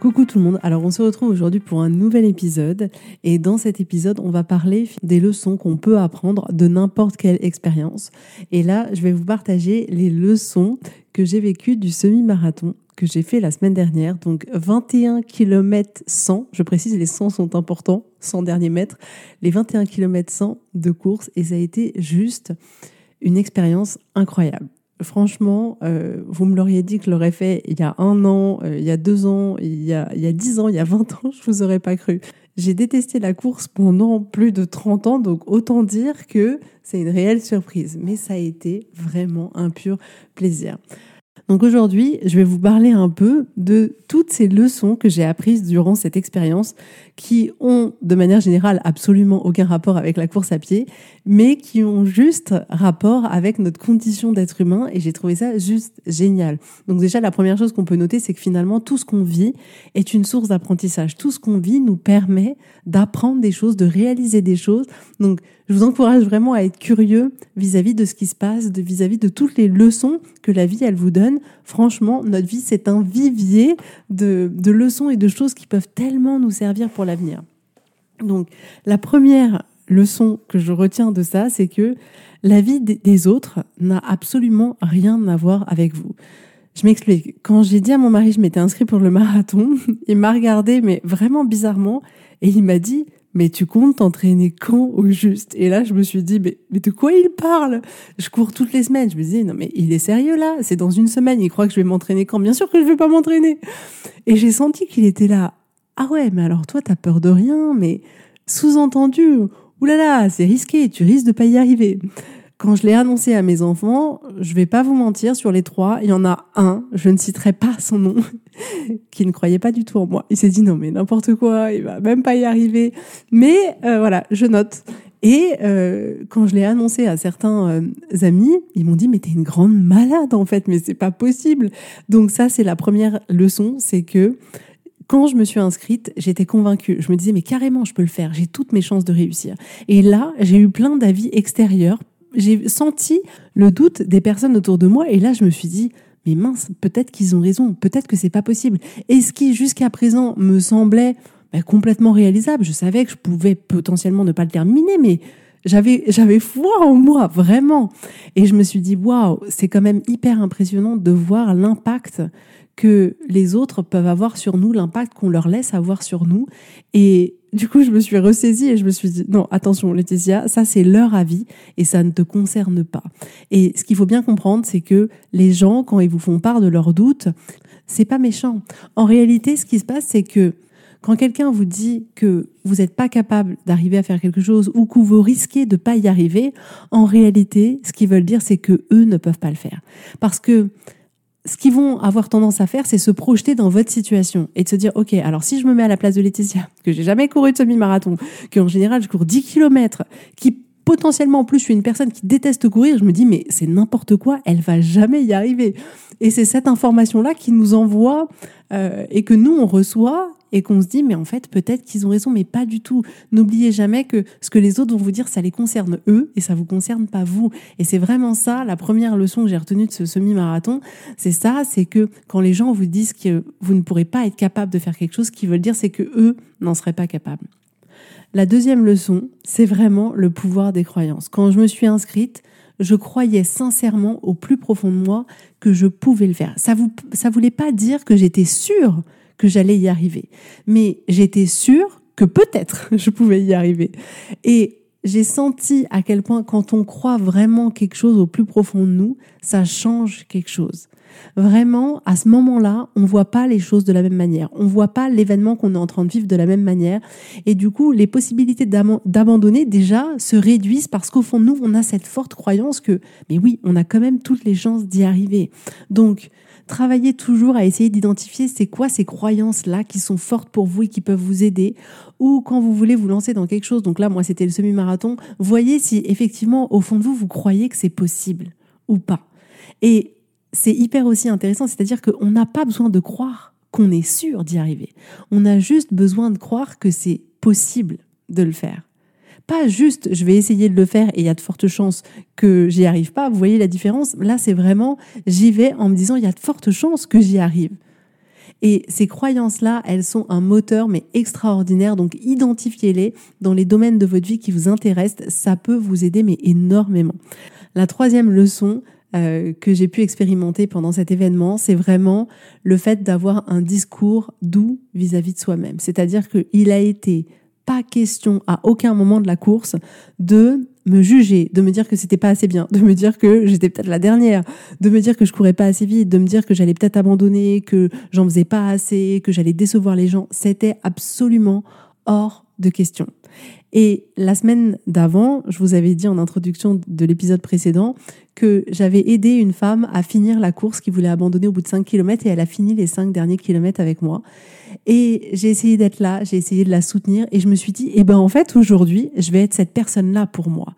Coucou tout le monde, alors on se retrouve aujourd'hui pour un nouvel épisode. Et dans cet épisode on va parler des leçons qu'on peut apprendre de n'importe quelle expérience. Et là je vais vous partager les leçons que j'ai vécues du semi-marathon que j'ai fait la semaine dernière, donc 21 km 100, je précise les 100 sont importants, 100 derniers mètres, les 21 km 100 de course et ça a été juste une expérience incroyable franchement, euh, vous me l'auriez dit que je l'aurais fait il y a un an, euh, il y a deux ans, il y a, il y a dix ans, il y a vingt ans, je vous aurais pas cru. J'ai détesté la course pendant plus de 30 ans, donc autant dire que c'est une réelle surprise. Mais ça a été vraiment un pur plaisir. Donc aujourd'hui, je vais vous parler un peu de toutes ces leçons que j'ai apprises durant cette expérience qui ont de manière générale absolument aucun rapport avec la course à pied, mais qui ont juste rapport avec notre condition d'être humain et j'ai trouvé ça juste génial. Donc déjà, la première chose qu'on peut noter, c'est que finalement, tout ce qu'on vit est une source d'apprentissage. Tout ce qu'on vit nous permet d'apprendre des choses, de réaliser des choses. Donc je vous encourage vraiment à être curieux vis-à-vis de ce qui se passe, vis-à-vis de toutes les leçons que la vie, elle vous donne. Franchement, notre vie, c'est un vivier de, de leçons et de choses qui peuvent tellement nous servir pour l'avenir. Donc, la première leçon que je retiens de ça, c'est que la vie des autres n'a absolument rien à voir avec vous. Je m'explique. Quand j'ai dit à mon mari, je m'étais inscrit pour le marathon, il m'a regardé, mais vraiment bizarrement, et il m'a dit, mais tu comptes t'entraîner quand au juste? Et là, je me suis dit, mais, de quoi il parle? Je cours toutes les semaines. Je me disais, non, mais il est sérieux là? C'est dans une semaine, il croit que je vais m'entraîner quand? Bien sûr que je vais pas m'entraîner. Et j'ai senti qu'il était là. Ah ouais, mais alors toi, t'as peur de rien, mais sous-entendu, oulala, c'est risqué, tu risques de pas y arriver. Quand je l'ai annoncé à mes enfants, je vais pas vous mentir, sur les trois, il y en a un, je ne citerai pas son nom, qui ne croyait pas du tout en moi. Il s'est dit non mais n'importe quoi, il va même pas y arriver. Mais euh, voilà, je note. Et euh, quand je l'ai annoncé à certains euh, amis, ils m'ont dit mais t'es une grande malade en fait, mais c'est pas possible. Donc ça c'est la première leçon, c'est que quand je me suis inscrite, j'étais convaincue. Je me disais, mais carrément, je peux le faire. J'ai toutes mes chances de réussir. Et là, j'ai eu plein d'avis extérieurs j'ai senti le doute des personnes autour de moi et là je me suis dit mais mince, peut-être qu'ils ont raison, peut-être que c'est pas possible. Et ce qui jusqu'à présent me semblait bah, complètement réalisable, je savais que je pouvais potentiellement ne pas le terminer, mais j'avais j'avais foi en moi vraiment. Et je me suis dit waouh, c'est quand même hyper impressionnant de voir l'impact que les autres peuvent avoir sur nous, l'impact qu'on leur laisse avoir sur nous. Et du coup, je me suis ressaisie et je me suis dit, non, attention, Laetitia, ça c'est leur avis et ça ne te concerne pas. Et ce qu'il faut bien comprendre, c'est que les gens, quand ils vous font part de leurs doutes, c'est pas méchant. En réalité, ce qui se passe, c'est que quand quelqu'un vous dit que vous n'êtes pas capable d'arriver à faire quelque chose ou que vous risquez de pas y arriver, en réalité, ce qu'ils veulent dire, c'est que eux ne peuvent pas le faire. Parce que ce qu'ils vont avoir tendance à faire, c'est se projeter dans votre situation et de se dire, OK, alors si je me mets à la place de Laetitia, que j'ai jamais couru de semi-marathon, qu'en général je cours 10 km, qui potentiellement en plus je suis une personne qui déteste courir, je me dis, mais c'est n'importe quoi, elle va jamais y arriver. Et c'est cette information-là qui nous envoie euh, et que nous, on reçoit et qu'on se dit, mais en fait, peut-être qu'ils ont raison, mais pas du tout. N'oubliez jamais que ce que les autres vont vous dire, ça les concerne eux et ça vous concerne pas vous. Et c'est vraiment ça, la première leçon que j'ai retenue de ce semi-marathon, c'est ça, c'est que quand les gens vous disent que vous ne pourrez pas être capable de faire quelque chose, ce qu'ils veulent dire, c'est que eux n'en seraient pas capables. La deuxième leçon, c'est vraiment le pouvoir des croyances. Quand je me suis inscrite, je croyais sincèrement au plus profond de moi que je pouvais le faire. Ça vous, ça voulait pas dire que j'étais sûre que j'allais y arriver, mais j'étais sûre que peut-être je pouvais y arriver. Et j'ai senti à quel point quand on croit vraiment quelque chose au plus profond de nous, ça change quelque chose. Vraiment, à ce moment-là, on voit pas les choses de la même manière. On voit pas l'événement qu'on est en train de vivre de la même manière. Et du coup, les possibilités d'abandonner déjà se réduisent parce qu'au fond de nous, on a cette forte croyance que, mais oui, on a quand même toutes les chances d'y arriver. Donc, travaillez toujours à essayer d'identifier c'est quoi ces croyances-là qui sont fortes pour vous et qui peuvent vous aider. Ou quand vous voulez vous lancer dans quelque chose, donc là, moi, c'était le semi-marathon, voyez si effectivement, au fond de vous, vous croyez que c'est possible ou pas. Et c'est hyper aussi intéressant, c'est-à-dire qu'on n'a pas besoin de croire qu'on est sûr d'y arriver. On a juste besoin de croire que c'est possible de le faire. Pas juste je vais essayer de le faire et il y a de fortes chances que j'y arrive pas. Vous voyez la différence? Là, c'est vraiment j'y vais en me disant il y a de fortes chances que j'y arrive. Et ces croyances-là, elles sont un moteur mais extraordinaire. Donc identifiez-les dans les domaines de votre vie qui vous intéressent. Ça peut vous aider mais énormément. La troisième leçon, euh, que j'ai pu expérimenter pendant cet événement, c'est vraiment le fait d'avoir un discours doux vis-à-vis de soi-même. C'est-à-dire qu'il a été pas question à aucun moment de la course de me juger, de me dire que c'était pas assez bien, de me dire que j'étais peut-être la dernière, de me dire que je courais pas assez vite, de me dire que j'allais peut-être abandonner, que j'en faisais pas assez, que j'allais décevoir les gens. C'était absolument hors de question. Et la semaine d'avant, je vous avais dit en introduction de l'épisode précédent que j'avais aidé une femme à finir la course qui voulait abandonner au bout de 5 km et elle a fini les 5 derniers kilomètres avec moi. Et j'ai essayé d'être là, j'ai essayé de la soutenir et je me suis dit, eh ben en fait aujourd'hui, je vais être cette personne-là pour moi.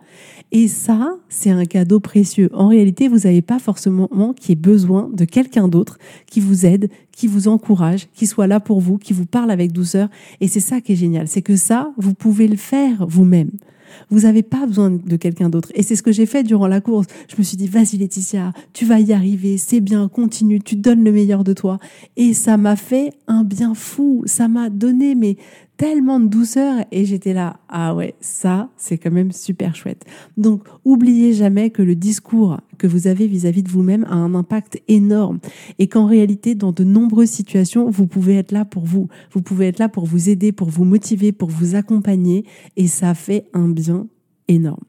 Et ça, c'est un cadeau précieux. En réalité, vous n'avez pas forcément qui ait besoin de quelqu'un d'autre qui vous aide, qui vous encourage, qui soit là pour vous, qui vous parle avec douceur. Et c'est ça qui est génial, c'est que ça, vous pouvez le faire vous-même. Vous n'avez pas besoin de quelqu'un d'autre. Et c'est ce que j'ai fait durant la course. Je me suis dit, vas-y Laetitia, tu vas y arriver, c'est bien, continue, tu donnes le meilleur de toi. Et ça m'a fait un bien fou. Ça m'a donné mais tellement de douceur et j'étais là, ah ouais, ça, c'est quand même super chouette. Donc, oubliez jamais que le discours que vous avez vis-à-vis de vous-même a un impact énorme et qu'en réalité, dans de nombreuses situations, vous pouvez être là pour vous. Vous pouvez être là pour vous aider, pour vous motiver, pour vous accompagner et ça fait un bien énorme.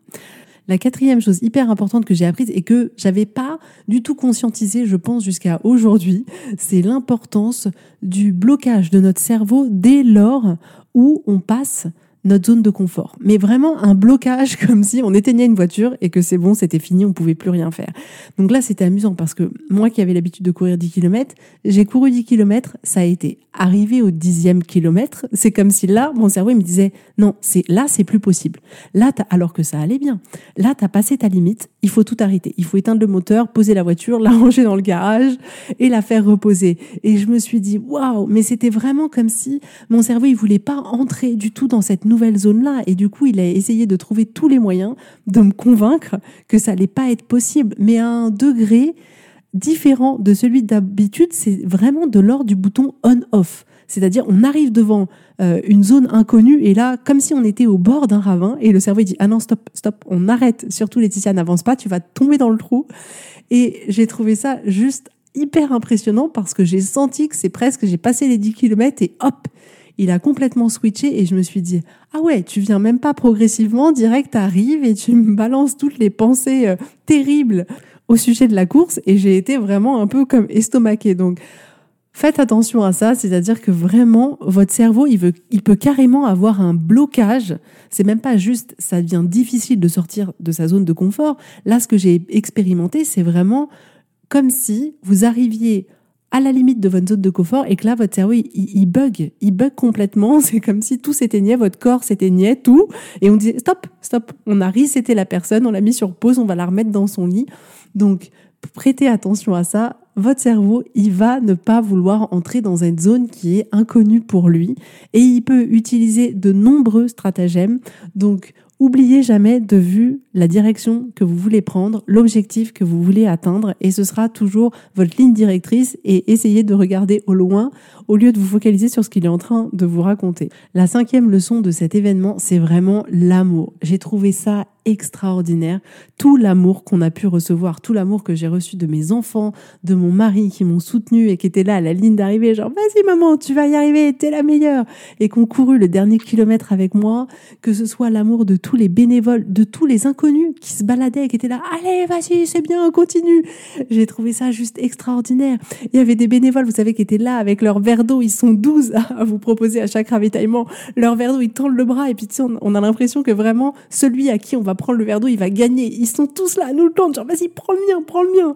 La quatrième chose hyper importante que j'ai apprise et que j'avais pas du tout conscientisé, je pense, jusqu'à aujourd'hui, c'est l'importance du blocage de notre cerveau dès lors où on passe notre zone de confort. Mais vraiment un blocage comme si on éteignait une voiture et que c'est bon, c'était fini, on pouvait plus rien faire. Donc là, c'était amusant parce que moi qui avais l'habitude de courir 10 km, j'ai couru 10 km, ça a été arrivé au dixième kilomètre, c'est comme si là, mon cerveau il me disait non, c'est là, c'est plus possible. Là, alors que ça allait bien. Là, tu as passé ta limite, il faut tout arrêter. Il faut éteindre le moteur, poser la voiture, la ranger dans le garage et la faire reposer. Et je me suis dit waouh, mais c'était vraiment comme si mon cerveau il voulait pas entrer du tout dans cette zone-là. Et du coup, il a essayé de trouver tous les moyens de me convaincre que ça allait pas être possible, mais à un degré différent de celui d'habitude, c'est vraiment de l'ordre du bouton on-off. C'est-à-dire, on arrive devant euh, une zone inconnue et là, comme si on était au bord d'un ravin et le cerveau dit ah non stop stop, on arrête. Surtout Laetitia, n'avance pas, tu vas tomber dans le trou. Et j'ai trouvé ça juste hyper impressionnant parce que j'ai senti que c'est presque j'ai passé les 10 km et hop, il a complètement switché et je me suis dit ah ouais, tu viens même pas progressivement, direct arrives et tu me balances toutes les pensées euh, terribles au sujet de la course et j'ai été vraiment un peu comme estomaquée. Donc faites attention à ça, c'est-à-dire que vraiment votre cerveau, il veut il peut carrément avoir un blocage. C'est même pas juste ça devient difficile de sortir de sa zone de confort. Là ce que j'ai expérimenté, c'est vraiment comme si vous arriviez à la limite de votre zone de confort et que là, votre cerveau, il, bug, il bug complètement. C'est comme si tout s'éteignait, votre corps s'éteignait, tout. Et on disait, stop, stop, on a reseté la personne, on l'a mis sur pause, on va la remettre dans son lit. Donc, prêtez attention à ça. Votre cerveau, il va ne pas vouloir entrer dans une zone qui est inconnue pour lui et il peut utiliser de nombreux stratagèmes. Donc, Oubliez jamais de vue la direction que vous voulez prendre, l'objectif que vous voulez atteindre, et ce sera toujours votre ligne directrice, et essayez de regarder au loin au lieu de vous focaliser sur ce qu'il est en train de vous raconter. La cinquième leçon de cet événement, c'est vraiment l'amour. J'ai trouvé ça extraordinaire. Tout l'amour qu'on a pu recevoir, tout l'amour que j'ai reçu de mes enfants, de mon mari qui m'ont soutenu et qui étaient là à la ligne d'arrivée, genre vas-y maman, tu vas y arriver, t'es la meilleure, et qu'on couru le dernier kilomètre avec moi, que ce soit l'amour de tous les bénévoles, de tous les inconnus qui se baladaient qui étaient là, allez vas-y, c'est bien, continue. J'ai trouvé ça juste extraordinaire. Il y avait des bénévoles, vous savez, qui étaient là avec leur verre d'eau, ils sont 12 à vous proposer à chaque ravitaillement leur verre d'eau, ils tendent le bras et puis tu sais, on a l'impression que vraiment celui à qui on va prendre le verre d'eau, il va gagner. Ils sont tous là nous le tendre, genre vas-y, prends le mien, prends le mien.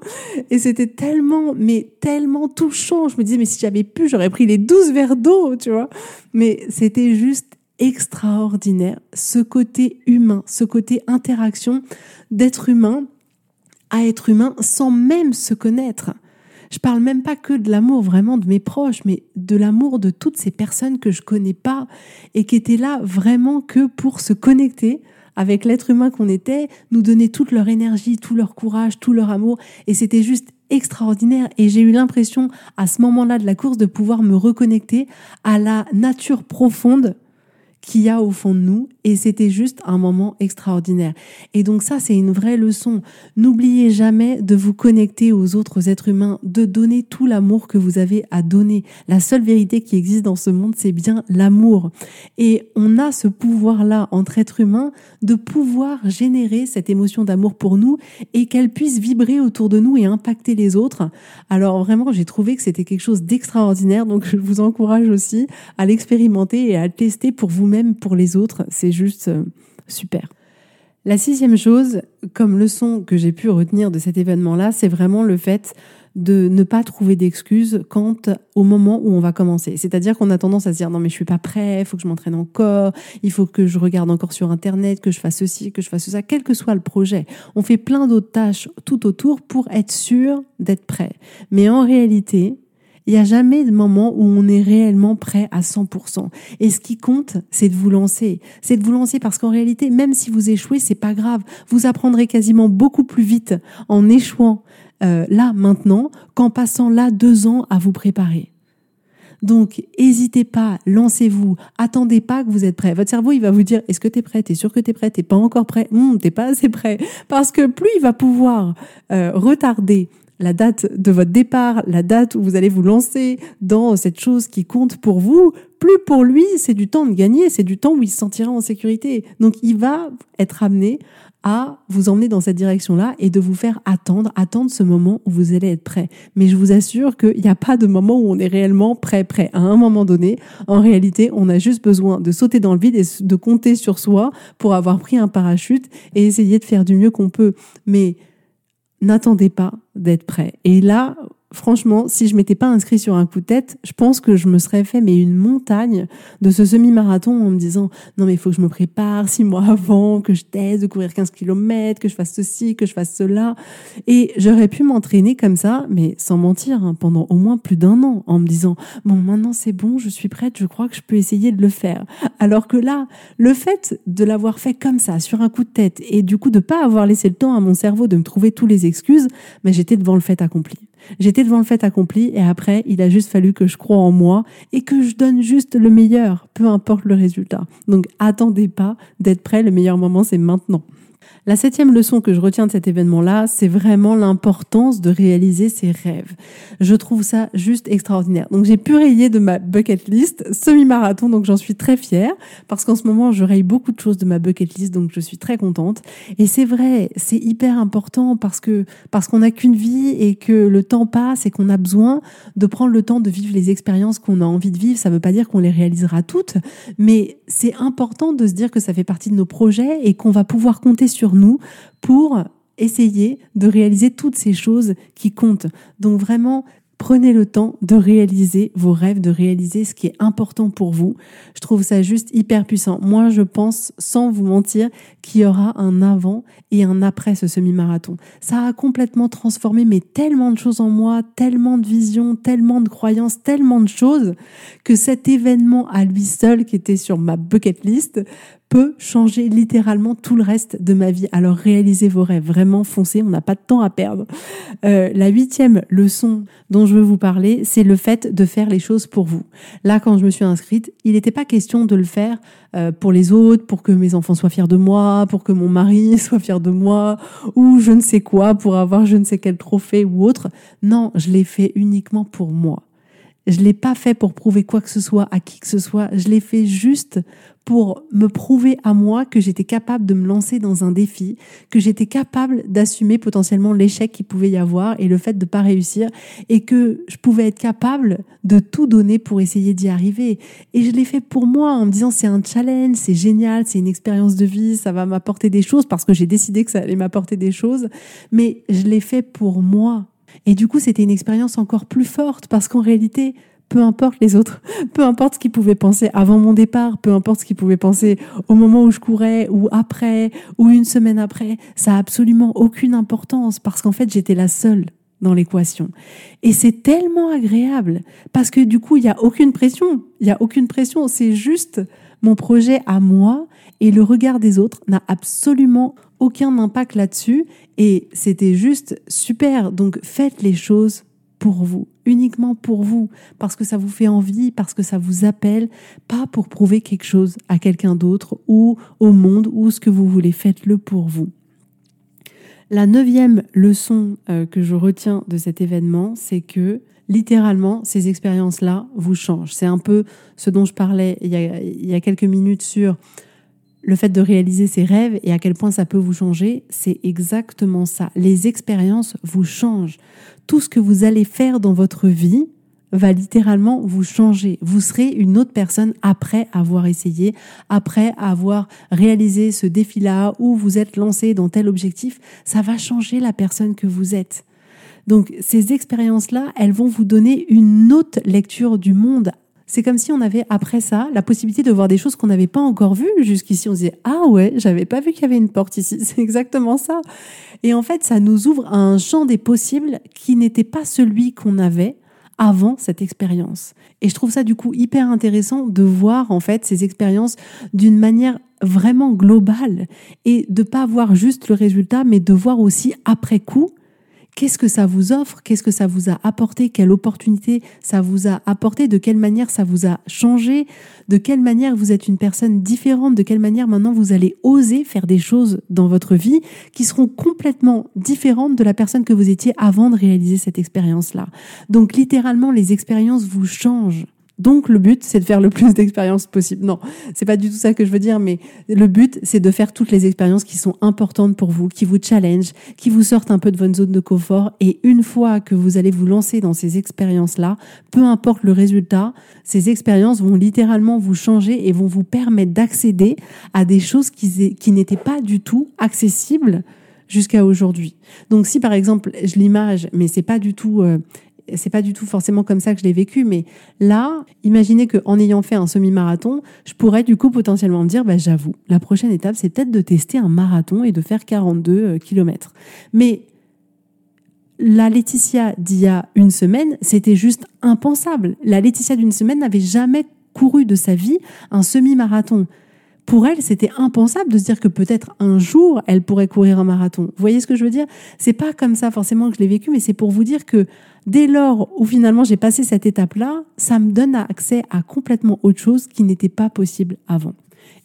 Et c'était tellement, mais tellement touchant. Je me disais, mais si j'avais pu, j'aurais pris les 12 verres d'eau, tu vois. Mais c'était juste extraordinaire, ce côté humain, ce côté interaction d'être humain à être humain sans même se connaître. Je parle même pas que de l'amour vraiment de mes proches, mais de l'amour de toutes ces personnes que je connais pas et qui étaient là vraiment que pour se connecter avec l'être humain qu'on était, nous donner toute leur énergie, tout leur courage, tout leur amour. Et c'était juste extraordinaire. Et j'ai eu l'impression à ce moment-là de la course de pouvoir me reconnecter à la nature profonde qu'il y a au fond de nous et c'était juste un moment extraordinaire. Et donc ça, c'est une vraie leçon. N'oubliez jamais de vous connecter aux autres êtres humains, de donner tout l'amour que vous avez à donner. La seule vérité qui existe dans ce monde, c'est bien l'amour. Et on a ce pouvoir-là entre êtres humains de pouvoir générer cette émotion d'amour pour nous et qu'elle puisse vibrer autour de nous et impacter les autres. Alors vraiment, j'ai trouvé que c'était quelque chose d'extraordinaire. Donc je vous encourage aussi à l'expérimenter et à le tester pour vous-même, pour les autres. C'est juste euh, super. La sixième chose, comme leçon que j'ai pu retenir de cet événement-là, c'est vraiment le fait de ne pas trouver d'excuses quant au moment où on va commencer. C'est-à-dire qu'on a tendance à se dire non mais je suis pas prêt, il faut que je m'entraîne encore, il faut que je regarde encore sur internet, que je fasse ceci, que je fasse ça, quel que soit le projet. On fait plein d'autres tâches tout autour pour être sûr d'être prêt. Mais en réalité, il n'y a jamais de moment où on est réellement prêt à 100%. Et ce qui compte, c'est de vous lancer. C'est de vous lancer parce qu'en réalité, même si vous échouez, c'est pas grave. Vous apprendrez quasiment beaucoup plus vite en échouant euh, là maintenant qu'en passant là deux ans à vous préparer. Donc, n'hésitez pas, lancez-vous, attendez pas que vous êtes prêt. Votre cerveau, il va vous dire, est-ce que tu es prêt? T'es sûr que tu es prêt? T'es pas encore prêt? Hum, T'es pas assez prêt. Parce que plus il va pouvoir euh, retarder la date de votre départ, la date où vous allez vous lancer dans cette chose qui compte pour vous, plus pour lui, c'est du temps de gagner, c'est du temps où il se sentira en sécurité. Donc il va être amené à vous emmener dans cette direction-là et de vous faire attendre, attendre ce moment où vous allez être prêt. Mais je vous assure qu'il n'y a pas de moment où on est réellement prêt, prêt. À un moment donné, en réalité, on a juste besoin de sauter dans le vide et de compter sur soi pour avoir pris un parachute et essayer de faire du mieux qu'on peut. Mais n'attendez pas d'être prêt. Et là, franchement, si je m'étais pas inscrit sur un coup de tête, je pense que je me serais fait mais une montagne de ce semi-marathon en me disant non mais il faut que je me prépare six mois avant, que je teste de courir 15 km, que je fasse ceci, que je fasse cela. Et j'aurais pu m'entraîner comme ça, mais sans mentir, hein, pendant au moins plus d'un an, en me disant bon maintenant c'est bon, je suis prête, je crois que je peux essayer de le faire. Alors que là, le fait de l'avoir fait comme ça, sur un coup de tête, et du coup de pas avoir laissé le temps à mon cerveau de me trouver tous les excuses, mais j'étais devant le fait accompli. J'étais devant le fait accompli et après, il a juste fallu que je croie en moi et que je donne juste le meilleur, peu importe le résultat. Donc attendez pas d'être prêt, le meilleur moment c'est maintenant. La septième leçon que je retiens de cet événement-là, c'est vraiment l'importance de réaliser ses rêves. Je trouve ça juste extraordinaire. Donc j'ai pu rayer de ma bucket list semi-marathon, donc j'en suis très fière parce qu'en ce moment je raye beaucoup de choses de ma bucket list, donc je suis très contente. Et c'est vrai, c'est hyper important parce que parce qu'on n'a qu'une vie et que le temps passe et qu'on a besoin de prendre le temps de vivre les expériences qu'on a envie de vivre. Ça ne veut pas dire qu'on les réalisera toutes, mais c'est important de se dire que ça fait partie de nos projets et qu'on va pouvoir compter sur nous pour essayer de réaliser toutes ces choses qui comptent. Donc vraiment, Prenez le temps de réaliser vos rêves, de réaliser ce qui est important pour vous. Je trouve ça juste hyper puissant. Moi, je pense, sans vous mentir, qu'il y aura un avant et un après ce semi-marathon. Ça a complètement transformé mais tellement de choses en moi, tellement de visions, tellement de croyances, tellement de choses que cet événement à lui seul qui était sur ma bucket list peut changer littéralement tout le reste de ma vie. Alors réalisez vos rêves, vraiment foncez, on n'a pas de temps à perdre. Euh, la huitième leçon dont je veux vous parler, c'est le fait de faire les choses pour vous. Là, quand je me suis inscrite, il n'était pas question de le faire euh, pour les autres, pour que mes enfants soient fiers de moi, pour que mon mari soit fier de moi, ou je ne sais quoi, pour avoir je ne sais quel trophée ou autre. Non, je l'ai fait uniquement pour moi. Je l'ai pas fait pour prouver quoi que ce soit à qui que ce soit. Je l'ai fait juste pour me prouver à moi que j'étais capable de me lancer dans un défi, que j'étais capable d'assumer potentiellement l'échec qu'il pouvait y avoir et le fait de pas réussir et que je pouvais être capable de tout donner pour essayer d'y arriver. Et je l'ai fait pour moi en me disant c'est un challenge, c'est génial, c'est une expérience de vie, ça va m'apporter des choses parce que j'ai décidé que ça allait m'apporter des choses, mais je l'ai fait pour moi et du coup, c'était une expérience encore plus forte parce qu'en réalité, peu importe les autres, peu importe ce qu'ils pouvaient penser avant mon départ, peu importe ce qu'ils pouvaient penser au moment où je courais ou après ou une semaine après, ça a absolument aucune importance parce qu'en fait, j'étais la seule dans l'équation. Et c'est tellement agréable parce que du coup, il n'y a aucune pression. Il n'y a aucune pression. C'est juste mon projet à moi et le regard des autres n'a absolument aucun impact là-dessus et c'était juste super. Donc faites les choses pour vous, uniquement pour vous, parce que ça vous fait envie, parce que ça vous appelle, pas pour prouver quelque chose à quelqu'un d'autre ou au monde ou ce que vous voulez. Faites-le pour vous. La neuvième leçon euh, que je retiens de cet événement, c'est que littéralement, ces expériences-là vous changent. C'est un peu ce dont je parlais il y a, il y a quelques minutes sur le fait de réaliser ses rêves et à quel point ça peut vous changer, c'est exactement ça. Les expériences vous changent. Tout ce que vous allez faire dans votre vie va littéralement vous changer. Vous serez une autre personne après avoir essayé, après avoir réalisé ce défi-là ou vous êtes lancé dans tel objectif. Ça va changer la personne que vous êtes. Donc ces expériences-là, elles vont vous donner une autre lecture du monde c'est comme si on avait après ça la possibilité de voir des choses qu'on n'avait pas encore vues jusqu'ici. On se disait ah ouais, j'avais pas vu qu'il y avait une porte ici. C'est exactement ça. Et en fait, ça nous ouvre à un champ des possibles qui n'était pas celui qu'on avait avant cette expérience. Et je trouve ça du coup hyper intéressant de voir en fait ces expériences d'une manière vraiment globale et de pas voir juste le résultat, mais de voir aussi après coup Qu'est-ce que ça vous offre? Qu'est-ce que ça vous a apporté? Quelle opportunité ça vous a apporté? De quelle manière ça vous a changé? De quelle manière vous êtes une personne différente? De quelle manière maintenant vous allez oser faire des choses dans votre vie qui seront complètement différentes de la personne que vous étiez avant de réaliser cette expérience-là? Donc littéralement, les expériences vous changent. Donc le but, c'est de faire le plus d'expériences possible. Non, c'est pas du tout ça que je veux dire, mais le but, c'est de faire toutes les expériences qui sont importantes pour vous, qui vous challenge, qui vous sortent un peu de votre zone de confort. Et une fois que vous allez vous lancer dans ces expériences-là, peu importe le résultat, ces expériences vont littéralement vous changer et vont vous permettre d'accéder à des choses qui, qui n'étaient pas du tout accessibles jusqu'à aujourd'hui. Donc si par exemple je l'image, mais c'est pas du tout euh, c'est pas du tout forcément comme ça que je l'ai vécu, mais là, imaginez qu'en ayant fait un semi-marathon, je pourrais du coup potentiellement me dire, bah, j'avoue, la prochaine étape, c'est peut-être de tester un marathon et de faire 42 euh, km. Mais la Laetitia d'il y a une semaine, c'était juste impensable. La Laetitia d'une semaine n'avait jamais couru de sa vie un semi-marathon pour elle, c'était impensable de se dire que peut-être un jour, elle pourrait courir un marathon. Vous voyez ce que je veux dire? C'est pas comme ça forcément que je l'ai vécu, mais c'est pour vous dire que dès lors où finalement j'ai passé cette étape-là, ça me donne accès à complètement autre chose qui n'était pas possible avant.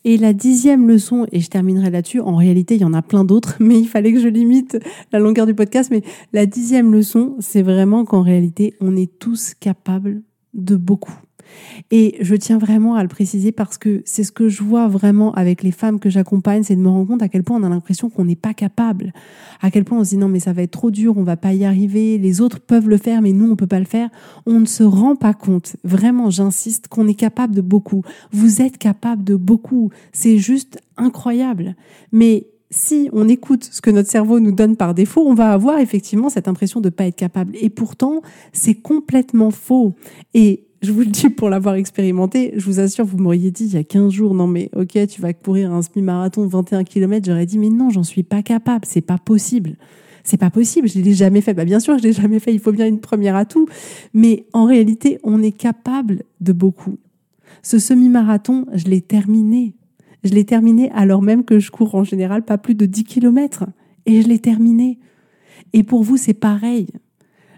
Et la dixième leçon, et je terminerai là-dessus, en réalité il y en a plein d'autres, mais il fallait que je limite la longueur du podcast, mais la dixième leçon, c'est vraiment qu'en réalité on est tous capables de beaucoup. Et je tiens vraiment à le préciser parce que c'est ce que je vois vraiment avec les femmes que j'accompagne, c'est de me rendre compte à quel point on a l'impression qu'on n'est pas capable, à quel point on se dit non mais ça va être trop dur, on va pas y arriver, les autres peuvent le faire mais nous on peut pas le faire. On ne se rend pas compte, vraiment j'insiste, qu'on est capable de beaucoup. Vous êtes capable de beaucoup, c'est juste incroyable. Mais si on écoute ce que notre cerveau nous donne par défaut, on va avoir effectivement cette impression de ne pas être capable. Et pourtant, c'est complètement faux. Et je vous le dis pour l'avoir expérimenté, je vous assure, vous m'auriez dit il y a 15 jours, non mais ok, tu vas courir un semi-marathon de 21 km, j'aurais dit mais non, j'en suis pas capable, c'est pas possible. C'est pas possible, je l'ai jamais fait. Bah, bien sûr, je l'ai jamais fait, il faut bien une première atout. Mais en réalité, on est capable de beaucoup. Ce semi-marathon, je l'ai terminé. Je l'ai terminé alors même que je cours en général pas plus de 10 km. Et je l'ai terminé. Et pour vous, c'est pareil.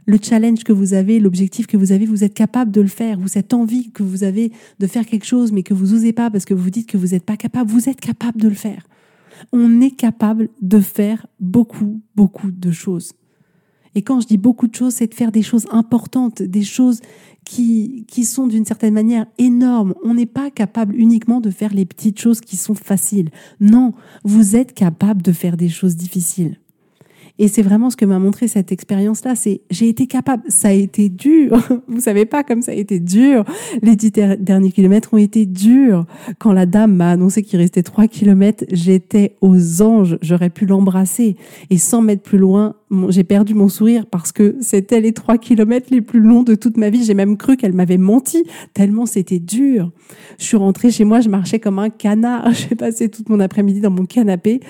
Le challenge que vous avez, l'objectif que vous avez, vous êtes capable de le faire. Vous cette envie que vous avez de faire quelque chose, mais que vous osez pas parce que vous dites que vous n'êtes pas capable, vous êtes capable de le faire. On est capable de faire beaucoup, beaucoup de choses. Et quand je dis beaucoup de choses, c'est de faire des choses importantes, des choses qui, qui sont d'une certaine manière énormes. On n'est pas capable uniquement de faire les petites choses qui sont faciles. Non, vous êtes capable de faire des choses difficiles. Et c'est vraiment ce que m'a montré cette expérience-là. C'est j'ai été capable. Ça a été dur. Vous savez pas comme ça a été dur. Les dix derniers kilomètres ont été durs. Quand la dame m'a annoncé qu'il restait trois kilomètres, j'étais aux anges. J'aurais pu l'embrasser. Et sans mettre plus loin, j'ai perdu mon sourire parce que c'était les trois kilomètres les plus longs de toute ma vie. J'ai même cru qu'elle m'avait menti tellement c'était dur. Je suis rentrée chez moi, je marchais comme un canard. J'ai passé toute mon après-midi dans mon canapé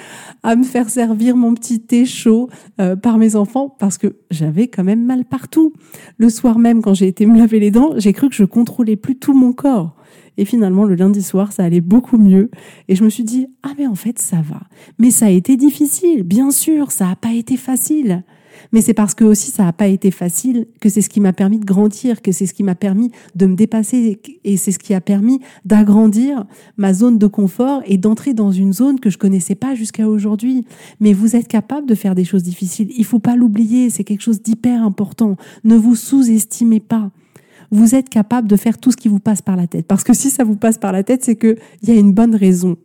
à me faire servir mon petit thé chaud euh, par mes enfants parce que j'avais quand même mal partout. Le soir même, quand j'ai été me laver les dents, j'ai cru que je contrôlais plus tout mon corps. Et finalement, le lundi soir, ça allait beaucoup mieux. Et je me suis dit, ah mais en fait, ça va. Mais ça a été difficile, bien sûr, ça n'a pas été facile. Mais c'est parce que aussi ça n'a pas été facile que c'est ce qui m'a permis de grandir, que c'est ce qui m'a permis de me dépasser et c'est ce qui a permis d'agrandir ma zone de confort et d'entrer dans une zone que je connaissais pas jusqu'à aujourd'hui. Mais vous êtes capable de faire des choses difficiles. Il faut pas l'oublier. C'est quelque chose d'hyper important. Ne vous sous-estimez pas vous êtes capable de faire tout ce qui vous passe par la tête. Parce que si ça vous passe par la tête, c'est qu'il y a une bonne raison.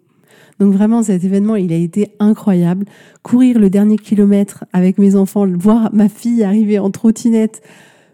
Donc vraiment, cet événement, il a été incroyable. Courir le dernier kilomètre avec mes enfants, voir ma fille arriver en trottinette,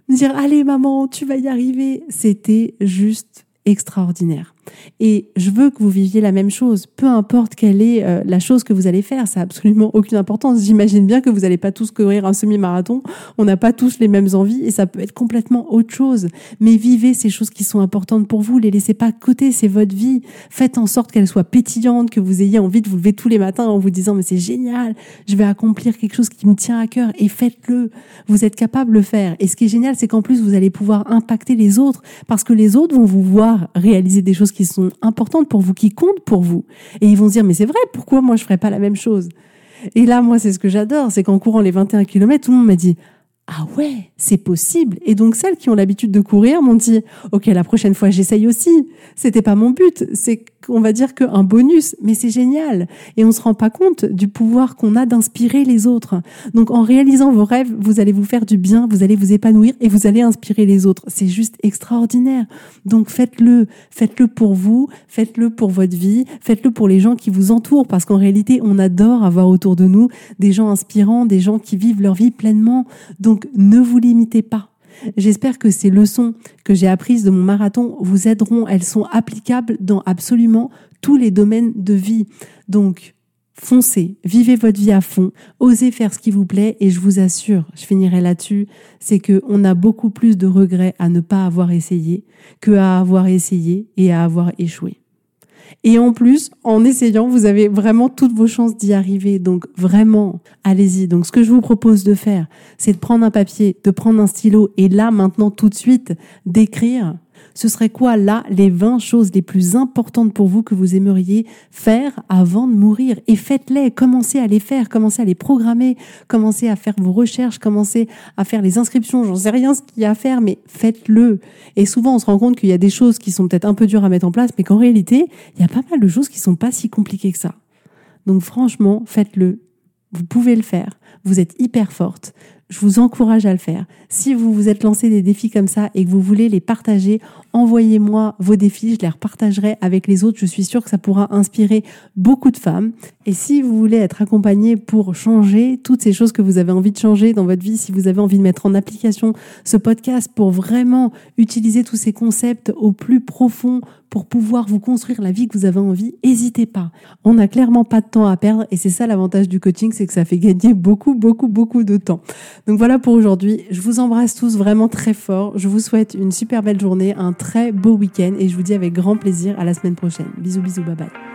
me dire, allez maman, tu vas y arriver, c'était juste extraordinaire. Et je veux que vous viviez la même chose, peu importe quelle est euh, la chose que vous allez faire, ça n'a absolument aucune importance. J'imagine bien que vous n'allez pas tous courir un semi-marathon, on n'a pas tous les mêmes envies et ça peut être complètement autre chose. Mais vivez ces choses qui sont importantes pour vous, les laissez pas à côté, c'est votre vie. Faites en sorte qu'elle soit pétillante, que vous ayez envie de vous lever tous les matins en vous disant mais c'est génial, je vais accomplir quelque chose qui me tient à cœur et faites-le. Vous êtes capable de le faire. Et ce qui est génial, c'est qu'en plus vous allez pouvoir impacter les autres parce que les autres vont vous voir réaliser des choses qui sont importantes pour vous, qui comptent pour vous. Et ils vont se dire, mais c'est vrai, pourquoi moi je ferais pas la même chose? Et là, moi, c'est ce que j'adore, c'est qu'en courant les 21 km, tout le monde m'a dit, ah ouais, c'est possible. Et donc celles qui ont l'habitude de courir m'ont dit, ok, la prochaine fois j'essaye aussi. C'était pas mon but, c'est on va dire qu'un bonus, mais c'est génial. Et on se rend pas compte du pouvoir qu'on a d'inspirer les autres. Donc en réalisant vos rêves, vous allez vous faire du bien, vous allez vous épanouir et vous allez inspirer les autres. C'est juste extraordinaire. Donc faites-le, faites-le pour vous, faites-le pour votre vie, faites-le pour les gens qui vous entourent, parce qu'en réalité, on adore avoir autour de nous des gens inspirants, des gens qui vivent leur vie pleinement. Donc ne vous limitez pas. J'espère que ces leçons que j'ai apprises de mon marathon vous aideront. Elles sont applicables dans absolument tous les domaines de vie. Donc, foncez, vivez votre vie à fond, osez faire ce qui vous plaît et je vous assure, je finirai là-dessus, c'est que on a beaucoup plus de regrets à ne pas avoir essayé que à avoir essayé et à avoir échoué. Et en plus, en essayant, vous avez vraiment toutes vos chances d'y arriver. Donc vraiment, allez-y. Donc ce que je vous propose de faire, c'est de prendre un papier, de prendre un stylo et là, maintenant, tout de suite, d'écrire ce serait quoi là les 20 choses les plus importantes pour vous que vous aimeriez faire avant de mourir? Et faites-les, commencez à les faire, commencez à les programmer, commencez à faire vos recherches, commencez à faire les inscriptions, j'en sais rien ce qu'il y a à faire, mais faites-le. Et souvent on se rend compte qu'il y a des choses qui sont peut-être un peu dures à mettre en place, mais qu'en réalité, il y a pas mal de choses qui sont pas si compliquées que ça. Donc franchement, faites-le. Vous pouvez le faire. Vous êtes hyper forte je vous encourage à le faire. Si vous vous êtes lancé des défis comme ça et que vous voulez les partager, envoyez-moi vos défis, je les repartagerai avec les autres. Je suis sûre que ça pourra inspirer beaucoup de femmes. Et si vous voulez être accompagné pour changer toutes ces choses que vous avez envie de changer dans votre vie, si vous avez envie de mettre en application ce podcast pour vraiment utiliser tous ces concepts au plus profond pour pouvoir vous construire la vie que vous avez envie, n'hésitez pas. On n'a clairement pas de temps à perdre et c'est ça l'avantage du coaching, c'est que ça fait gagner beaucoup, beaucoup, beaucoup de temps. Donc voilà pour aujourd'hui. Je vous embrasse tous vraiment très fort. Je vous souhaite une super belle journée, un très beau week-end et je vous dis avec grand plaisir à la semaine prochaine. Bisous, bisous, bye bye.